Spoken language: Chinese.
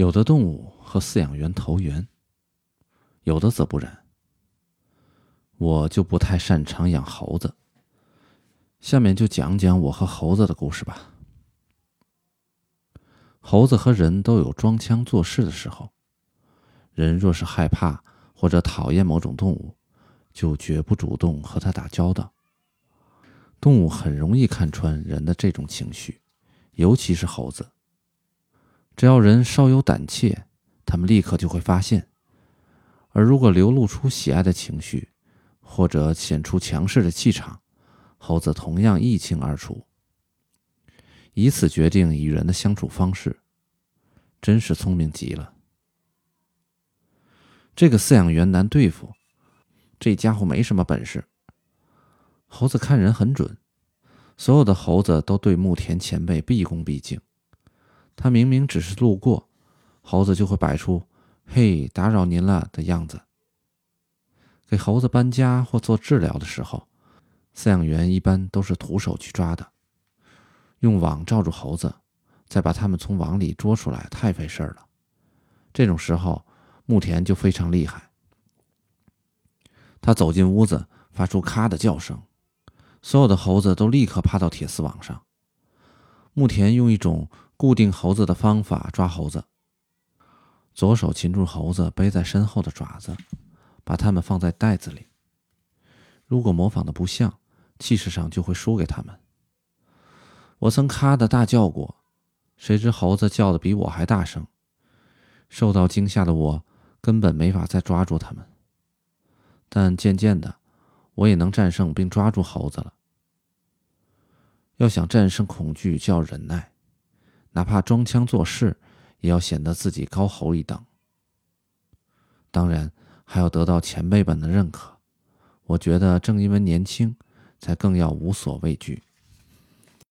有的动物和饲养员投缘，有的则不然。我就不太擅长养猴子，下面就讲讲我和猴子的故事吧。猴子和人都有装腔作势的时候，人若是害怕或者讨厌某种动物，就绝不主动和它打交道。动物很容易看穿人的这种情绪，尤其是猴子。只要人稍有胆怯，他们立刻就会发现；而如果流露出喜爱的情绪，或者显出强势的气场，猴子同样一清二楚，以此决定与人的相处方式，真是聪明极了。这个饲养员难对付，这家伙没什么本事。猴子看人很准，所有的猴子都对牧田前辈毕恭毕敬。他明明只是路过，猴子就会摆出“嘿，打扰您了”的样子。给猴子搬家或做治疗的时候，饲养员一般都是徒手去抓的，用网罩住猴子，再把它们从网里捉出来，太费事儿了。这种时候，牧田就非常厉害。他走进屋子，发出“咔”的叫声，所有的猴子都立刻趴到铁丝网上。牧田用一种。固定猴子的方法抓猴子：左手擒住猴子背在身后的爪子，把它们放在袋子里。如果模仿的不像，气势上就会输给他们。我曾咔的大叫过，谁知猴子叫的比我还大声。受到惊吓的我根本没法再抓住它们。但渐渐的，我也能战胜并抓住猴子了。要想战胜恐惧，就要忍耐。哪怕装腔作势，也要显得自己高猴一等。当然，还要得到前辈们的认可。我觉得，正因为年轻，才更要无所畏惧。